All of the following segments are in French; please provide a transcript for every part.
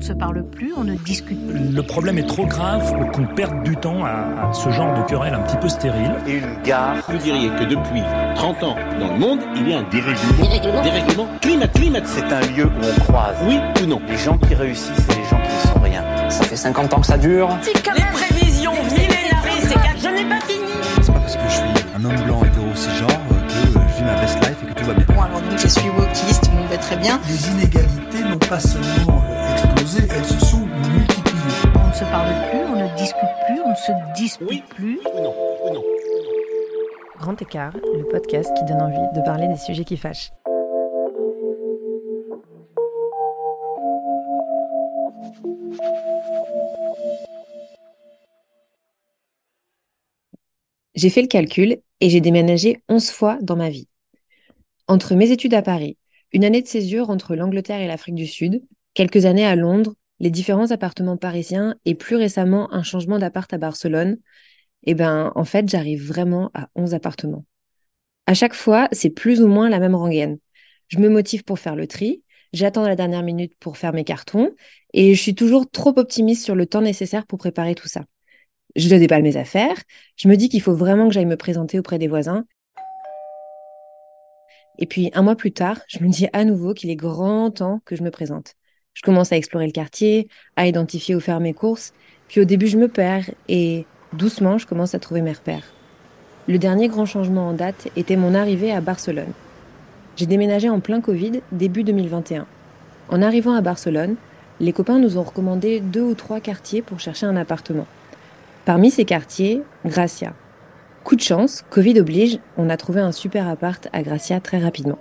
ne se parle plus, on ne discute plus. Le problème est trop grave pour qu'on perde du temps à, ce genre de querelle un petit peu stérile. Et une gare. Vous diriez que depuis 30 ans, dans le monde, il y a un dérèglement. Dérèglement Dérèglement Climat, climat. C'est un lieu où on croise. Oui ou non Les gens qui réussissent et les gens qui ne sont rien. Ça fait 50 ans que ça dure. Les prévisions millénaristes, je n'ai pas fini. C'est pas parce que je suis un homme blanc hétéro cisgenre que je vis ma best life et que tout va bien. Bon, alors donc je suis bien. Les inégalités n'ont pas seulement explosé, elles se sont multipliées. On ne se parle plus, on ne discute plus, on ne se dispute oui plus. Ou non, ou non. Grand écart, le podcast qui donne envie de parler des sujets qui fâchent. J'ai fait le calcul et j'ai déménagé 11 fois dans ma vie. Entre mes études à Paris, une année de césure entre l'Angleterre et l'Afrique du Sud, quelques années à Londres, les différents appartements parisiens et plus récemment un changement d'appart à Barcelone, eh ben, en fait, j'arrive vraiment à 11 appartements. À chaque fois, c'est plus ou moins la même rengaine. Je me motive pour faire le tri, j'attends la dernière minute pour faire mes cartons et je suis toujours trop optimiste sur le temps nécessaire pour préparer tout ça je déballe mes affaires, je me dis qu'il faut vraiment que j'aille me présenter auprès des voisins. Et puis un mois plus tard, je me dis à nouveau qu'il est grand temps que je me présente. Je commence à explorer le quartier, à identifier où faire mes courses, puis au début je me perds et doucement je commence à trouver mes repères. Le dernier grand changement en date était mon arrivée à Barcelone. J'ai déménagé en plein Covid début 2021. En arrivant à Barcelone, les copains nous ont recommandé deux ou trois quartiers pour chercher un appartement. Parmi ces quartiers, Gracia. Coup de chance, Covid oblige, on a trouvé un super appart à Gracia très rapidement.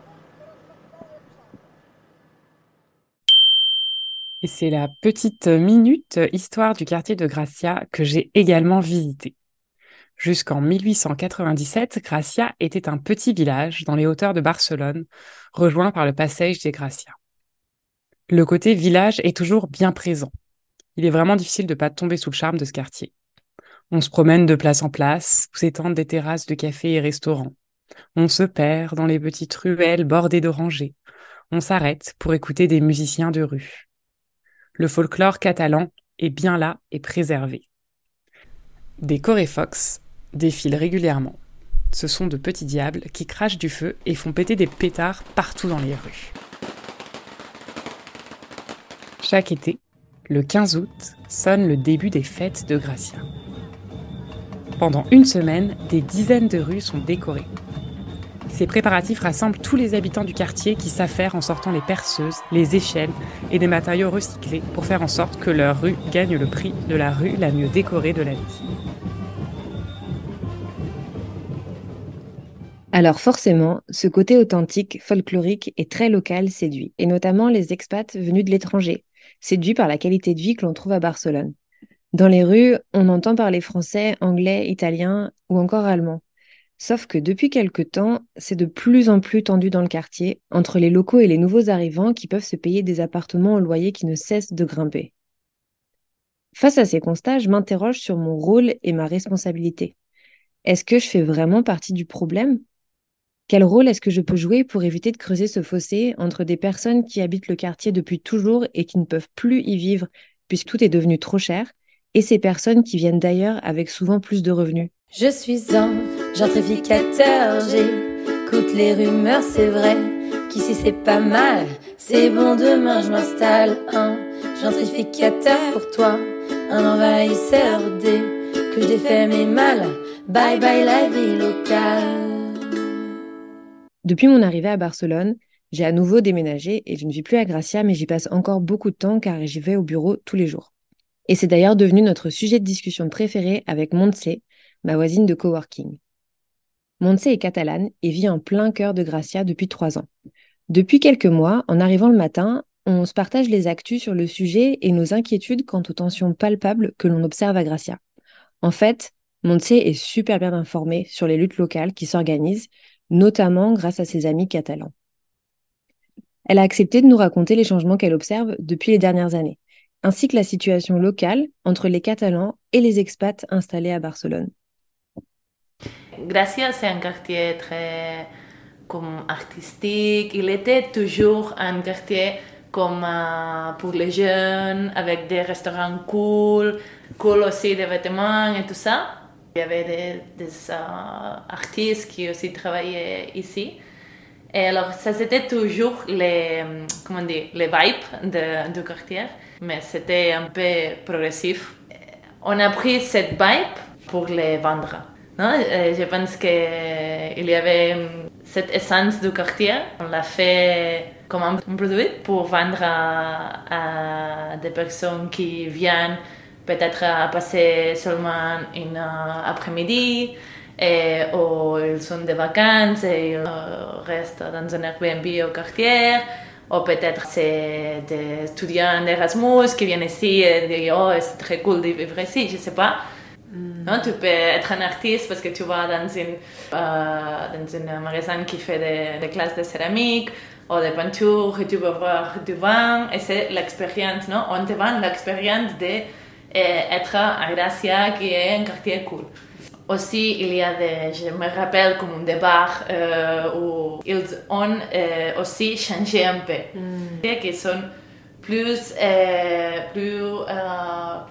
Et c'est la petite minute histoire du quartier de Gracia que j'ai également visité. Jusqu'en 1897, Gracia était un petit village dans les hauteurs de Barcelone, rejoint par le passage des Gracia. Le côté village est toujours bien présent. Il est vraiment difficile de ne pas tomber sous le charme de ce quartier. On se promène de place en place, où s'étendent des terrasses de cafés et restaurants. On se perd dans les petites ruelles bordées d'orangers. On s'arrête pour écouter des musiciens de rue. Le folklore catalan est bien là et préservé. Des coréfox défilent régulièrement. Ce sont de petits diables qui crachent du feu et font péter des pétards partout dans les rues. Chaque été, le 15 août, sonne le début des fêtes de Gracia. Pendant une semaine, des dizaines de rues sont décorées. Ces préparatifs rassemblent tous les habitants du quartier qui s'affairent en sortant les perceuses, les échelles et des matériaux recyclés pour faire en sorte que leur rue gagne le prix de la rue la mieux décorée de la vie. Alors forcément, ce côté authentique, folklorique et très local séduit, et notamment les expats venus de l'étranger, séduits par la qualité de vie que l'on trouve à Barcelone. Dans les rues, on entend parler français, anglais, italien ou encore allemand. Sauf que depuis quelque temps, c'est de plus en plus tendu dans le quartier, entre les locaux et les nouveaux arrivants qui peuvent se payer des appartements au loyer qui ne cessent de grimper. Face à ces constats, je m'interroge sur mon rôle et ma responsabilité. Est-ce que je fais vraiment partie du problème? Quel rôle est-ce que je peux jouer pour éviter de creuser ce fossé entre des personnes qui habitent le quartier depuis toujours et qui ne peuvent plus y vivre puisque tout est devenu trop cher, et ces personnes qui viennent d'ailleurs avec souvent plus de revenus. Je suis un gentrificateur, j'écoute les rumeurs, c'est vrai qu'ici c'est pas mal, c'est bon demain je m'installe un gentrificateur pour toi, un envahisseur dès que je défais mes mal, bye bye la vie locale. Depuis mon arrivée à Barcelone, j'ai à nouveau déménagé et je ne vis plus à Gracia, mais j'y passe encore beaucoup de temps car j'y vais au bureau tous les jours. Et c'est d'ailleurs devenu notre sujet de discussion préféré avec Montse, ma voisine de coworking. Montse est catalane et vit en plein cœur de Gracia depuis trois ans. Depuis quelques mois, en arrivant le matin, on se partage les actus sur le sujet et nos inquiétudes quant aux tensions palpables que l'on observe à Gracia. En fait, Montse est super bien informée sur les luttes locales qui s'organisent, notamment grâce à ses amis catalans. Elle a accepté de nous raconter les changements qu'elle observe depuis les dernières années ainsi que la situation locale entre les Catalans et les expats installés à Barcelone. Gracia, c'est un quartier très comme artistique. Il était toujours un quartier comme euh, pour les jeunes, avec des restaurants cool, cool aussi des vêtements et tout ça. Il y avait des, des euh, artistes qui aussi travaillaient ici. Et alors, ça c'était toujours les, comment dire, les vibes de, du quartier, mais c'était un peu progressif. On a pris cette vibe pour les vendre. Non? Je pense qu'il y avait cette essence du quartier. On l'a fait comme un produit pour vendre à, à des personnes qui viennent peut-être passer seulement une après-midi et, ou ils sont des vacances et ils restent dans un Airbnb au quartier ou peut-être c'est des étudiants d'Erasmus qui viennent ici et disent oh c'est très cool de vivre ici, je sais pas. Non, tu peux être un artiste parce que tu vas dans, une, euh, dans un magasin qui fait des, des, classes de céramique ou de peinture tu vas voir du vin et c'est l'expérience, non? On te vend l'expérience d'être à Gracia qui est un quartier cool. Aussi, il y a des, je me rappelle comme des bars euh, où ils ont euh, aussi changé un peu, mm. qui sont plus, euh, plus euh,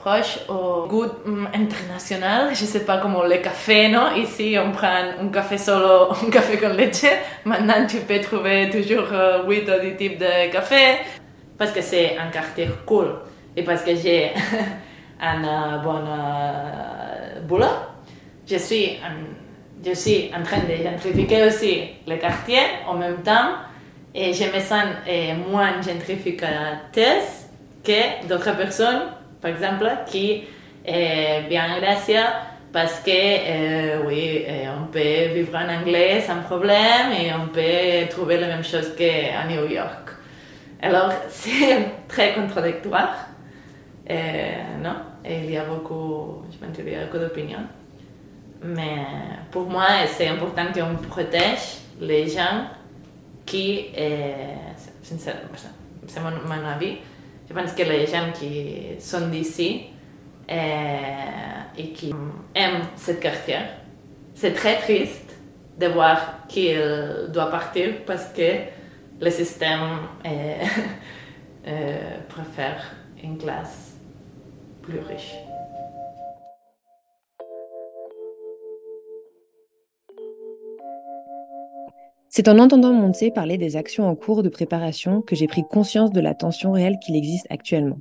proches au goût international. Je sais pas comment le café, non? Ici, on prend un café solo, un café con leche. Maintenant, tu peux trouver toujours euh, 8 ou 10 types de café parce que c'est un quartier cool et parce que j'ai un bon boulot. Je suis, en, train de gentrifier aussi le quartier en même temps et je me sens eh, moins gentrificatrice que d'autres personnes, par exemple, qui eh, viennent Gracia parce que, eh, oui, on peut vivre en anglais sans problème et on peut trouver la même chose qu'à New York. Alors, c'est très contradictoire, non? Et il y a beaucoup, je pense qu'il y a beaucoup d'opinions. Mais pour moi, c'est important qu'on protège les gens qui, c'est mon, avis, je pense que les gens qui sont d'ici et qui aiment ce quartier, c'est très triste de voir qu'il doit partir parce que le système préfère une classe plus riche. C'est en entendant Montse parler des actions en cours de préparation que j'ai pris conscience de la tension réelle qu'il existe actuellement.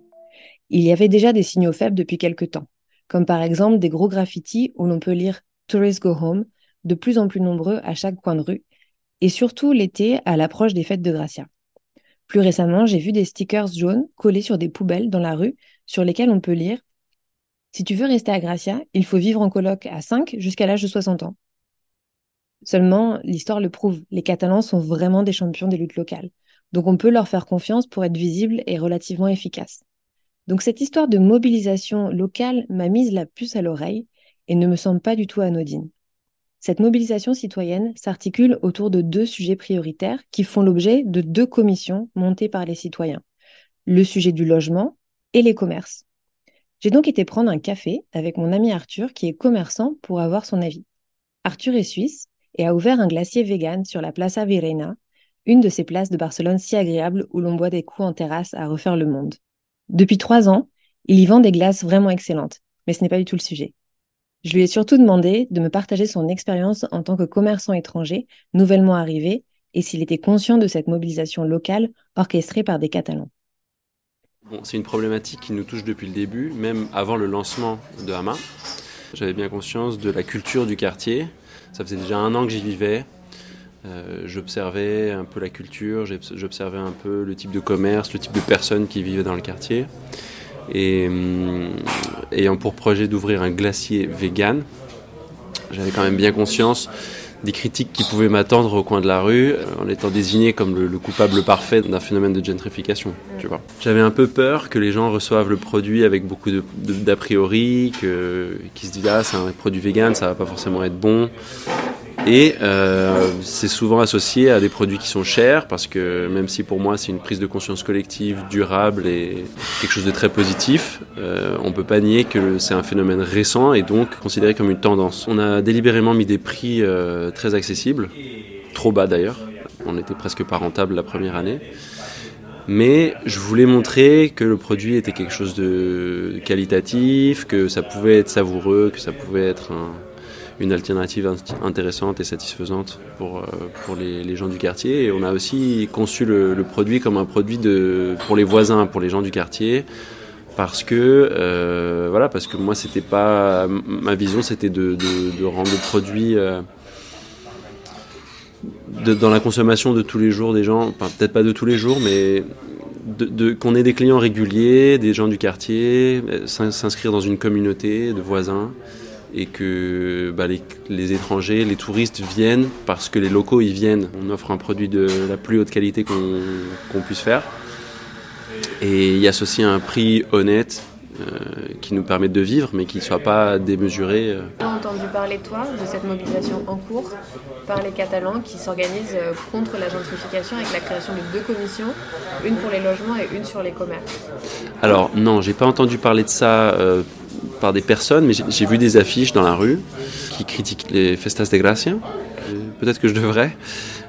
Il y avait déjà des signaux faibles depuis quelque temps, comme par exemple des gros graffitis où l'on peut lire Tourists Go Home, de plus en plus nombreux à chaque coin de rue, et surtout l'été à l'approche des fêtes de Gracia. Plus récemment, j'ai vu des stickers jaunes collés sur des poubelles dans la rue sur lesquels on peut lire Si tu veux rester à Gracia, il faut vivre en coloc à 5 jusqu'à l'âge de 60 ans. Seulement, l'histoire le prouve, les Catalans sont vraiment des champions des luttes locales. Donc on peut leur faire confiance pour être visibles et relativement efficaces. Donc cette histoire de mobilisation locale m'a mise la puce à l'oreille et ne me semble pas du tout anodine. Cette mobilisation citoyenne s'articule autour de deux sujets prioritaires qui font l'objet de deux commissions montées par les citoyens. Le sujet du logement et les commerces. J'ai donc été prendre un café avec mon ami Arthur qui est commerçant pour avoir son avis. Arthur est suisse et a ouvert un glacier vegan sur la Plaza Virena, une de ces places de Barcelone si agréables où l'on boit des coups en terrasse à refaire le monde. Depuis trois ans, il y vend des glaces vraiment excellentes, mais ce n'est pas du tout le sujet. Je lui ai surtout demandé de me partager son expérience en tant que commerçant étranger, nouvellement arrivé, et s'il était conscient de cette mobilisation locale orchestrée par des Catalans. C'est une problématique qui nous touche depuis le début, même avant le lancement de Hama. J'avais bien conscience de la culture du quartier, ça faisait déjà un an que j'y vivais. Euh, j'observais un peu la culture, j'observais un peu le type de commerce, le type de personnes qui vivaient dans le quartier. Et ayant pour projet d'ouvrir un glacier vegan, j'avais quand même bien conscience des critiques qui pouvaient m'attendre au coin de la rue euh, en étant désigné comme le, coupable parfait d'un phénomène de gentrification. J'avais un peu peur que les gens reçoivent le produit avec beaucoup d'a priori, qu'ils se disent ah c'est un produit vegan, ça va pas forcément être bon. Et euh, c'est souvent associé à des produits qui sont chers parce que même si pour moi c'est une prise de conscience collective durable et quelque chose de très positif, euh, on peut pas nier que c'est un phénomène récent et donc considéré comme une tendance. On a délibérément mis des prix euh, très accessibles, trop bas d'ailleurs. On n'était presque pas rentable la première année. Mais je voulais montrer que le produit était quelque chose de qualitatif, que ça pouvait être savoureux, que ça pouvait être un, une alternative intéressante et satisfaisante pour, euh, pour les, gens du quartier. Et on a aussi conçu le, produit comme un produit de, pour les voisins, pour les gens du quartier. Parce que, euh, voilà, parce que moi, c'était pas. Ma vision, c'était de, de, rendre le produit. Euh, dans la consommation de tous les jours des gens, enfin, peut-être pas de tous les jours, mais de, qu'on ait des clients réguliers, des gens du quartier, s'inscrire dans une communauté de voisins et que bah, les, les, étrangers, les touristes viennent parce que les locaux y viennent. On offre un produit de la plus haute qualité qu'on qu puisse faire et y associer un prix honnête euh, qui nous permette de vivre mais qui ne soit pas démesuré. Euh. J'ai entendu parler, toi, de cette mobilisation en cours par les Catalans qui s'organisent euh, contre la gentrification avec la création de deux commissions, une pour les logements et une sur les commerces. Alors non, j'ai pas entendu parler de ça euh, par des personnes, mais j'ai vu des affiches dans la rue qui critiquent les festas de gracia. Peut-être que je devrais,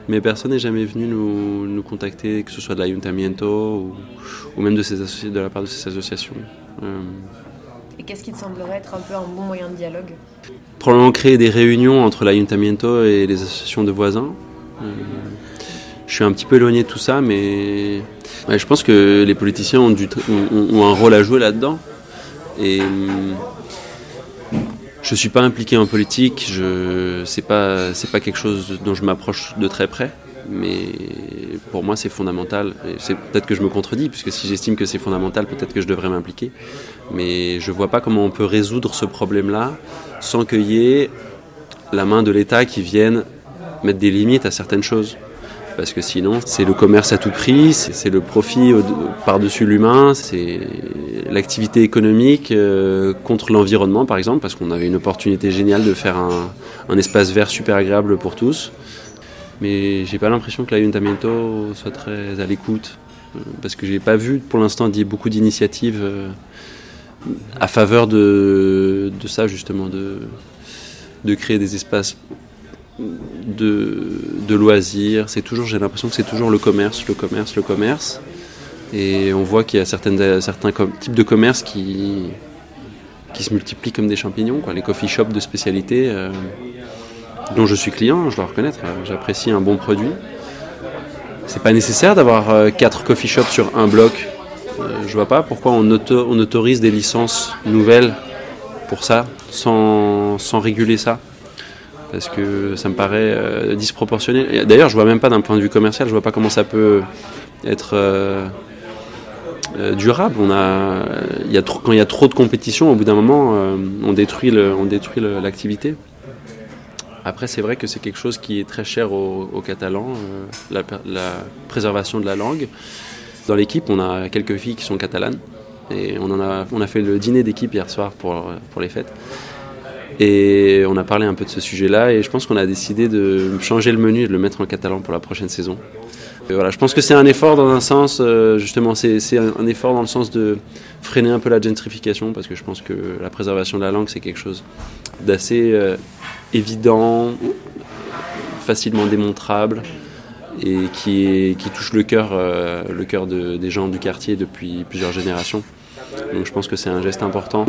mais personne n'est jamais venu nous, nous, contacter, que ce soit de l'ayuntamiento ou, ou, même de, ces de la part de ces associations. Euh... Et qu'est-ce qui te semblerait être un peu un bon moyen de dialogue? Probablement créer des réunions entre l'ayuntamiento et les associations de voisins. Euh, je suis un petit peu éloigné de tout ça, mais ouais, je pense que les politiciens ont, du, ont, ont un rôle à jouer là-dedans. Et je suis pas impliqué en politique, je c'est pas pas quelque chose dont je m'approche de très près, mais pour moi c'est fondamental. Peut-être que je me contredis puisque si j'estime que c'est fondamental, peut-être que je devrais m'impliquer. Mais je vois pas comment on peut résoudre ce problème-là sans qu'il y ait la main de l'État qui vienne mettre des limites à certaines choses parce que sinon c'est le commerce à tout prix, c'est le profit par-dessus l'humain, c'est l'activité économique euh, contre l'environnement par exemple, parce qu'on avait une opportunité géniale de faire un, espace vert super agréable pour tous. Mais j'ai pas l'impression que l'Ayuntamiento soit très à l'écoute, euh, parce que j'ai pas vu pour l'instant beaucoup d'initiatives euh, à faveur de, ça justement, de créer des espaces de, loisirs. C'est toujours, j'ai l'impression que c'est toujours le commerce, le commerce, le commerce. Et on voit qu'il y a certains types de commerce qui, se multiplient comme des champignons. Quoi. Les coffee shops de spécialité, euh, dont je suis client, je dois reconnaître, euh, j'apprécie un bon produit. C'est pas nécessaire d'avoir euh, quatre coffee shops sur un bloc. Euh, je vois pas pourquoi on, on autorise des licences nouvelles pour ça, sans, sans réguler ça parce que ça me paraît euh, disproportionné. D'ailleurs, je vois même pas d'un point de vue commercial, je vois pas comment ça peut être euh, euh, durable. Quand il y a trop de compétition, au bout d'un moment, on détruit l'activité. Après, c'est vrai que c'est quelque chose qui est très cher aux, Catalans, la, préservation de la langue. Dans l'équipe, on a quelques filles qui sont catalanes. Et on, a, fait le dîner d'équipe hier soir pour les fêtes. Et on a parlé un peu de ce sujet-là et je pense qu'on a décidé de changer le menu et de le mettre en catalan pour la prochaine saison. Voilà, je pense que c'est un effort dans un sens, euh, justement, c'est un effort dans le sens de freiner un peu la gentrification parce que je pense que la préservation de la langue, c'est quelque chose d'assez euh, évident, facilement démontrable et qui, qui touche le cœur, euh, le cœur de, des gens du quartier depuis plusieurs générations. Donc je pense que c'est un geste important.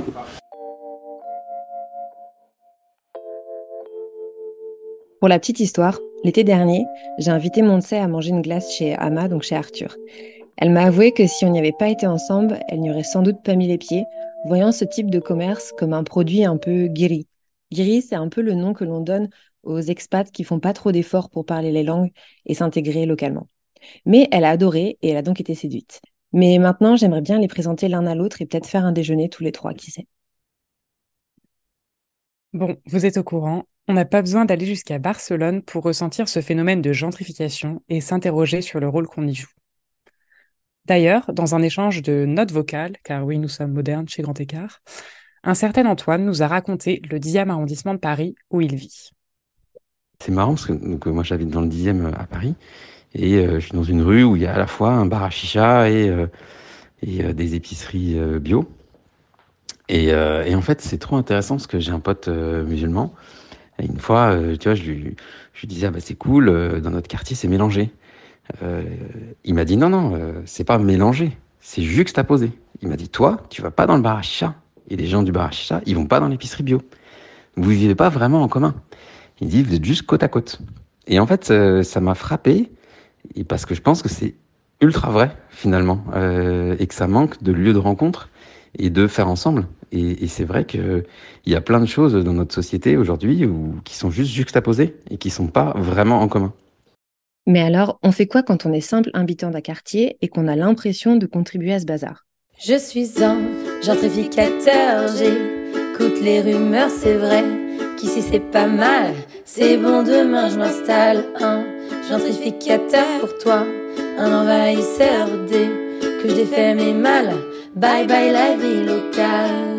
Pour la petite histoire, l'été dernier, j'ai invité Montse à manger une glace chez Ama, donc chez Arthur. Elle m'a avoué que si on n'y avait pas été ensemble, elle n'y aurait sans doute pas mis les pieds, voyant ce type de commerce comme un produit un peu guéri. Guéri, c'est un peu le nom que l'on donne aux expats qui font pas trop d'efforts pour parler les langues et s'intégrer localement. Mais elle a adoré et elle a donc été séduite. Mais maintenant, j'aimerais bien les présenter l'un à l'autre et peut-être faire un déjeuner tous les trois, qui sait. Bon, vous êtes au courant, on n'a pas besoin d'aller jusqu'à Barcelone pour ressentir ce phénomène de gentrification et s'interroger sur le rôle qu'on y joue. D'ailleurs, dans un échange de notes vocales, car oui, nous sommes modernes chez Grand Écart, un certain Antoine nous a raconté le 10e arrondissement de Paris où il vit. C'est marrant parce que moi j'habite dans le 10e à Paris et euh, je suis dans une rue où il y a à la fois un bar à chicha et, euh, euh, des épiceries bio. Et, en fait, c'est trop intéressant parce que j'ai un pote musulman une fois, euh, tu vois, je lui, disais, ah bah c'est cool, euh, dans notre quartier, c'est mélangé. euh, il m'a dit non, non, c'est pas mélangé, c'est juxtaposé. Il m'a dit, toi, tu vas pas dans le bar à et les gens du bar à ils vont pas dans l'épicerie bio. Vous vivez pas vraiment en commun. Il dit, vous êtes juste côte à côte. Et en fait, ça m'a frappé, parce que je pense que c'est ultra vrai, finalement, et que ça manque de lieux de rencontre et de faire ensemble. Et, et c'est vrai qu'il y a plein de choses dans notre société aujourd'hui qui sont juste juxtaposées et qui sont pas vraiment en commun. Mais alors, on fait quoi quand on est simple habitant d'un quartier et qu'on a l'impression de contribuer à ce bazar? Je suis un gentrificateur, j'écoute les rumeurs, c'est vrai. Qu'ici c'est pas mal, c'est bon, demain je m'installe. Un gentrificateur pour toi, un envahisseur dès que je défais mes mal. Bye bye la vie locale.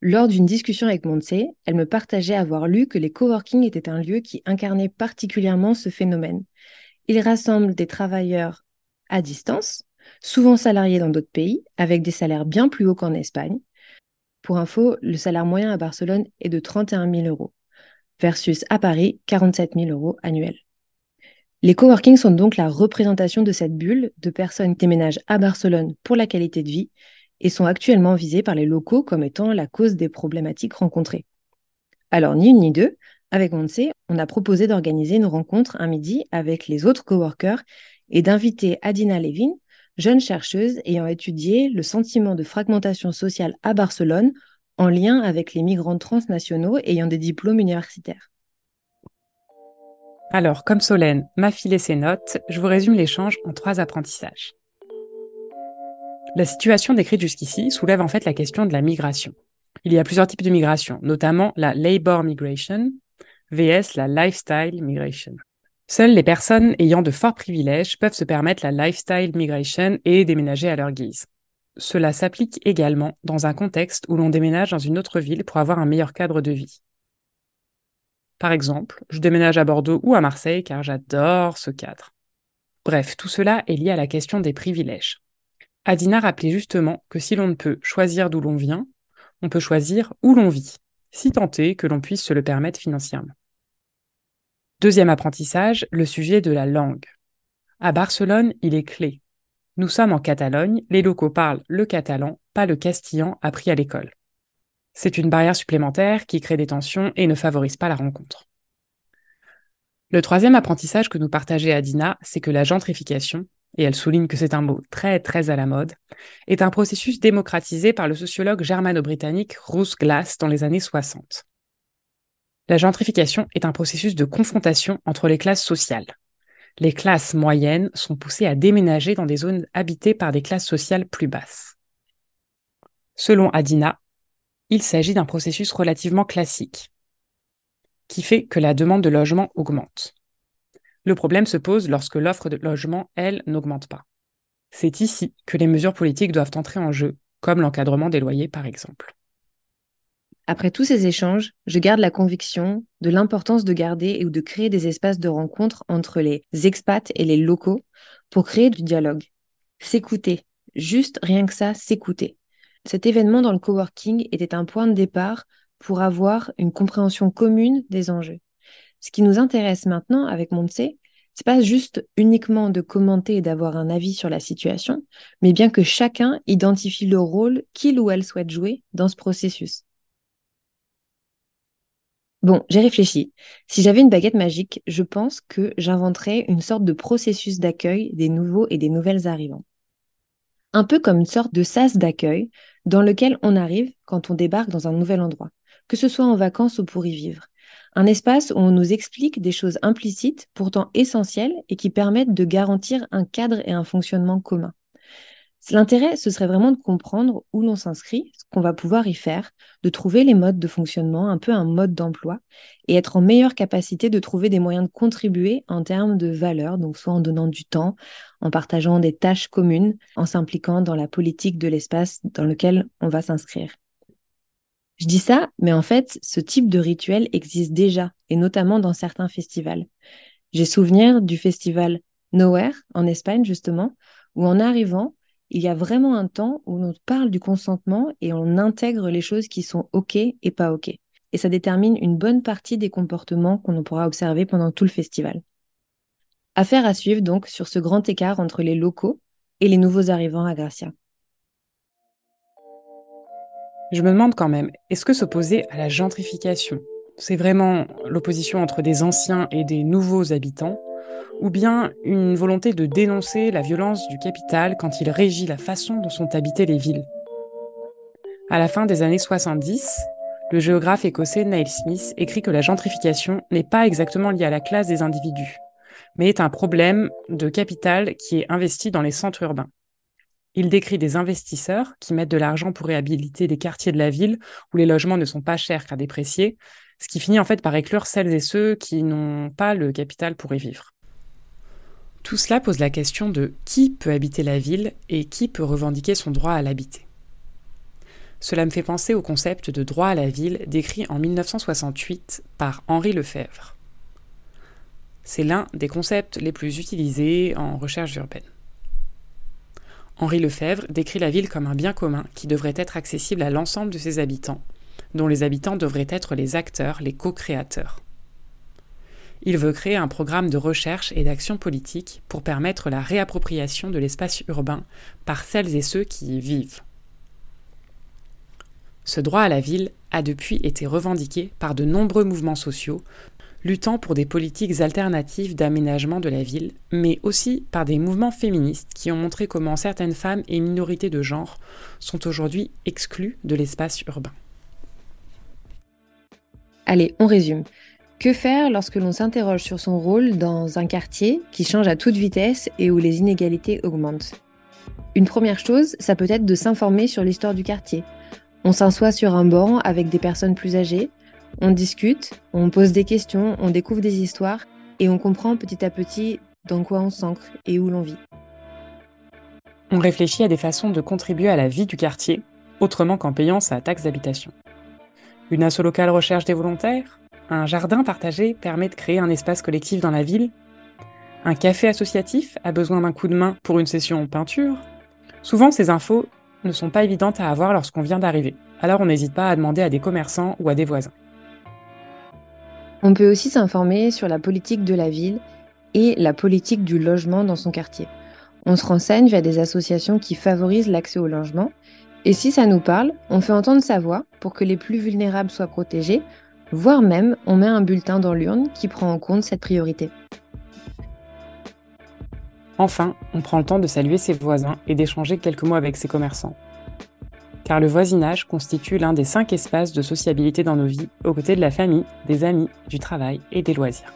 Lors d'une discussion avec Montse, elle me partageait avoir lu que les coworking étaient un lieu qui incarnait particulièrement ce phénomène. Ils rassemblent des travailleurs à distance, souvent salariés dans d'autres pays, avec des salaires bien plus hauts qu'en Espagne. Pour info, le salaire moyen à Barcelone est de 31 000 euros, versus à Paris 47 000 euros annuels. Les coworking sont donc la représentation de cette bulle de personnes qui déménagent à Barcelone pour la qualité de vie et sont actuellement visés par les locaux comme étant la cause des problématiques rencontrées. Alors, ni une ni deux, avec Monse, on a proposé d'organiser une rencontre un midi avec les autres coworkers et d'inviter Adina Levin, jeune chercheuse ayant étudié le sentiment de fragmentation sociale à Barcelone en lien avec les migrants transnationaux ayant des diplômes universitaires. Alors, comme Solène m'a filé ses notes, je vous résume l'échange en trois apprentissages. La situation décrite jusqu'ici soulève en fait la question de la migration. Il y a plusieurs types de migration, notamment la labor migration vs la lifestyle migration. Seules les personnes ayant de forts privilèges peuvent se permettre la lifestyle migration et déménager à leur guise. Cela s'applique également dans un contexte où l'on déménage dans une autre ville pour avoir un meilleur cadre de vie. Par exemple, je déménage à Bordeaux ou à Marseille car j'adore ce cadre. Bref, tout cela est lié à la question des privilèges. Adina rappelait justement que si l'on ne peut choisir d'où l'on vient, on peut choisir où l'on vit, si tant est que l'on puisse se le permettre financièrement. Deuxième apprentissage, le sujet de la langue. À Barcelone, il est clé. Nous sommes en Catalogne, les locaux parlent le catalan, pas le castillan appris à l'école. C'est une barrière supplémentaire qui crée des tensions et ne favorise pas la rencontre. Le troisième apprentissage que nous partageait Adina, c'est que la gentrification, et elle souligne que c'est un mot très très à la mode, est un processus démocratisé par le sociologue germano-britannique Ruth Glass dans les années 60. La gentrification est un processus de confrontation entre les classes sociales. Les classes moyennes sont poussées à déménager dans des zones habitées par des classes sociales plus basses. Selon Adina, il s'agit d'un processus relativement classique, qui fait que la demande de logement augmente. Le problème se pose lorsque l'offre de logement, elle, n'augmente pas. C'est ici que les mesures politiques doivent entrer en jeu, comme l'encadrement des loyers par exemple. Après tous ces échanges, je garde la conviction de l'importance de garder ou de créer des espaces de rencontre entre les expats et les locaux pour créer du dialogue. S'écouter, juste rien que ça, s'écouter. Cet événement dans le coworking était un point de départ pour avoir une compréhension commune des enjeux. Ce qui nous intéresse maintenant avec Montse, c'est pas juste uniquement de commenter et d'avoir un avis sur la situation, mais bien que chacun identifie le rôle qu'il ou elle souhaite jouer dans ce processus. Bon, j'ai réfléchi. Si j'avais une baguette magique, je pense que j'inventerais une sorte de processus d'accueil des nouveaux et des nouvelles arrivants. Un peu comme une sorte de sas d'accueil dans lequel on arrive quand on débarque dans un nouvel endroit, que ce soit en vacances ou pour y vivre. Un espace où on nous explique des choses implicites, pourtant essentielles, et qui permettent de garantir un cadre et un fonctionnement commun. L'intérêt, ce serait vraiment de comprendre où l'on s'inscrit, ce qu'on va pouvoir y faire, de trouver les modes de fonctionnement, un peu un mode d'emploi, et être en meilleure capacité de trouver des moyens de contribuer en termes de valeur, donc soit en donnant du temps, en partageant des tâches communes, en s'impliquant dans la politique de l'espace dans lequel on va s'inscrire. Je dis ça, mais en fait, ce type de rituel existe déjà, et notamment dans certains festivals. J'ai souvenir du festival Nowhere, en Espagne justement, où en arrivant, il y a vraiment un temps où on parle du consentement et on intègre les choses qui sont OK et pas OK. Et ça détermine une bonne partie des comportements qu'on pourra observer pendant tout le festival. Affaire à suivre donc sur ce grand écart entre les locaux et les nouveaux arrivants à Gracia. Je me demande quand même, est-ce que s'opposer à la gentrification, c'est vraiment l'opposition entre des anciens et des nouveaux habitants, ou bien une volonté de dénoncer la violence du capital quand il régit la façon dont sont habitées les villes À la fin des années 70, le géographe écossais Neil Smith écrit que la gentrification n'est pas exactement liée à la classe des individus, mais est un problème de capital qui est investi dans les centres urbains. Il décrit des investisseurs qui mettent de l'argent pour réhabiliter des quartiers de la ville où les logements ne sont pas chers qu'à déprécier, ce qui finit en fait par éclure celles et ceux qui n'ont pas le capital pour y vivre. Tout cela pose la question de qui peut habiter la ville et qui peut revendiquer son droit à l'habiter. Cela me fait penser au concept de droit à la ville décrit en 1968 par Henri Lefebvre. C'est l'un des concepts les plus utilisés en recherche urbaine. Henri Lefebvre décrit la ville comme un bien commun qui devrait être accessible à l'ensemble de ses habitants, dont les habitants devraient être les acteurs, les co-créateurs. Il veut créer un programme de recherche et d'action politique pour permettre la réappropriation de l'espace urbain par celles et ceux qui y vivent. Ce droit à la ville a depuis été revendiqué par de nombreux mouvements sociaux, luttant pour des politiques alternatives d'aménagement de la ville, mais aussi par des mouvements féministes qui ont montré comment certaines femmes et minorités de genre sont aujourd'hui exclues de l'espace urbain. Allez, on résume. Que faire lorsque l'on s'interroge sur son rôle dans un quartier qui change à toute vitesse et où les inégalités augmentent? Une première chose, ça peut être de s'informer sur l'histoire du quartier. On s'assoit sur un banc avec des personnes plus âgées, on discute, on pose des questions, on découvre des histoires et on comprend petit à petit dans quoi on s'ancre et où l'on vit. On réfléchit à des façons de contribuer à la vie du quartier, autrement qu'en payant sa taxe d'habitation. Une asso locale recherche des volontaires? Un jardin partagé permet de créer un espace collectif dans la ville Un café associatif a besoin d'un coup de main pour une session peinture Souvent, ces infos ne sont pas évidentes à avoir lorsqu'on vient d'arriver, alors on n'hésite pas à demander à des commerçants ou à des voisins. On peut aussi s'informer sur la politique de la ville et la politique du logement dans son quartier. On se renseigne via des associations qui favorisent l'accès au logement et si ça nous parle, on fait entendre sa voix pour que les plus vulnérables soient protégés, voire même on met un bulletin dans l'urne qui prend en compte cette priorité. Enfin, on prend le temps de saluer ses voisins et d'échanger quelques mots avec ses commerçants. Car le voisinage constitue l'un des cinq espaces de sociabilité dans nos vies, aux côtés de la famille, des amis, du travail et des loisirs.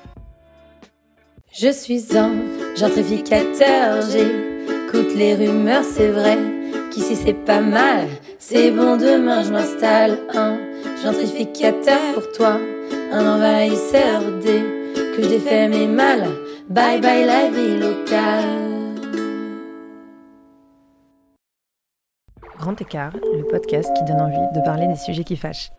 Je suis un gentrificateur, j'écoute les rumeurs, c'est vrai Qu'ici c'est pas mal, c'est bon, demain je m'installe un gentrificateur pour toi, un envahisseur dès que je défais mes mal. Bye bye la vie locale. Grand écart, le podcast qui donne envie de parler des sujets qui fâchent.